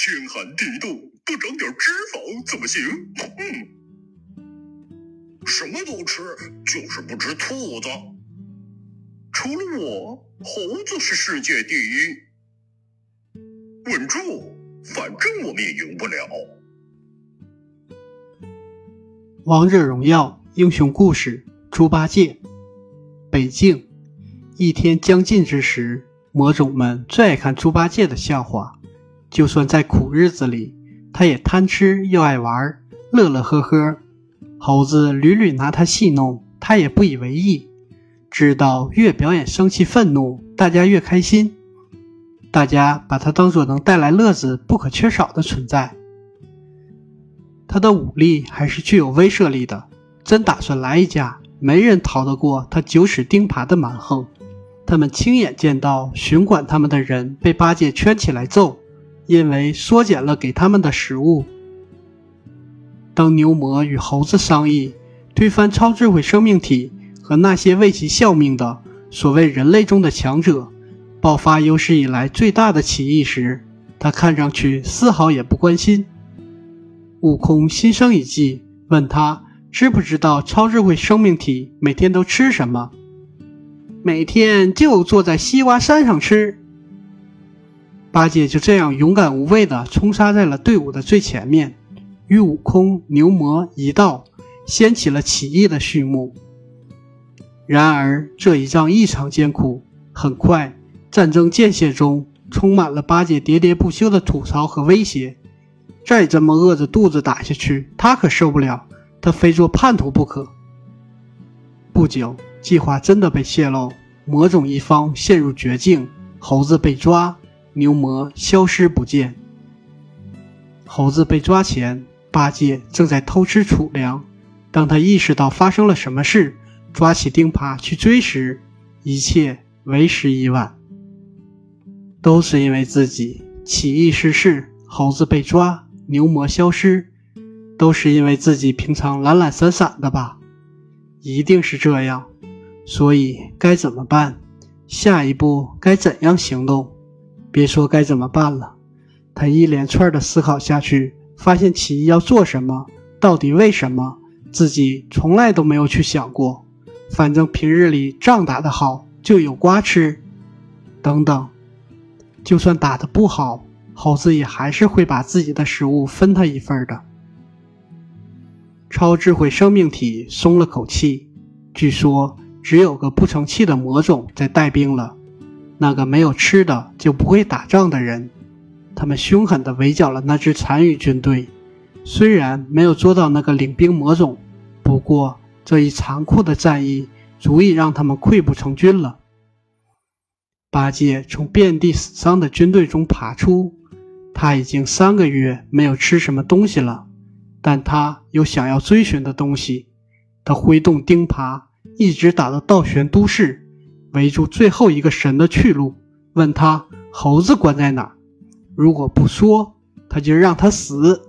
天寒地冻，不长点脂肪怎么行？嗯，什么都吃，就是不吃兔子。除了我，猴子是世界第一。稳住，反正我们也赢不了。王者荣耀英雄故事：猪八戒。北境，一天将尽之时，魔种们最爱看猪八戒的笑话。就算在苦日子里，他也贪吃又爱玩，乐乐呵呵。猴子屡屡拿他戏弄，他也不以为意。知道越表演生气愤怒，大家越开心。大家把他当做能带来乐子不可缺少的存在。他的武力还是具有威慑力的，真打算来一架，没人逃得过他九齿钉耙的蛮横。他们亲眼见到巡管他们的人被八戒圈起来揍。因为缩减了给他们的食物。当牛魔与猴子商议推翻超智慧生命体和那些为其效命的所谓人类中的强者，爆发有史以来最大的起义时，他看上去丝毫也不关心。悟空心生一计，问他知不知道超智慧生命体每天都吃什么？每天就坐在西瓜山上吃。八戒就这样勇敢无畏地冲杀在了队伍的最前面，与悟空、牛魔一道掀起了起义的序幕。然而这一仗异常艰苦，很快战争间歇中充满了八戒喋喋不休的吐槽和威胁。再这么饿着肚子打下去，他可受不了，他非做叛徒不可。不久，计划真的被泄露，魔种一方陷入绝境，猴子被抓。牛魔消失不见。猴子被抓前，八戒正在偷吃储粮。当他意识到发生了什么事，抓起钉耙去追时，一切为时已晚。都是因为自己起义失势，猴子被抓，牛魔消失，都是因为自己平常懒懒散散的吧？一定是这样。所以该怎么办？下一步该怎样行动？别说该怎么办了，他一连串的思考下去，发现起义要做什么，到底为什么，自己从来都没有去想过。反正平日里仗打得好，就有瓜吃。等等，就算打得不好，猴子也还是会把自己的食物分他一份的。超智慧生命体松了口气，据说只有个不成器的魔种在带兵了。那个没有吃的就不会打仗的人，他们凶狠地围剿了那支残余军队。虽然没有捉到那个领兵魔种，不过这一残酷的战役足以让他们溃不成军了。八戒从遍地死伤的军队中爬出，他已经三个月没有吃什么东西了，但他有想要追寻的东西。他挥动钉耙，一直打到倒悬都市。围住最后一个神的去路，问他猴子关在哪？如果不说，他就让他死。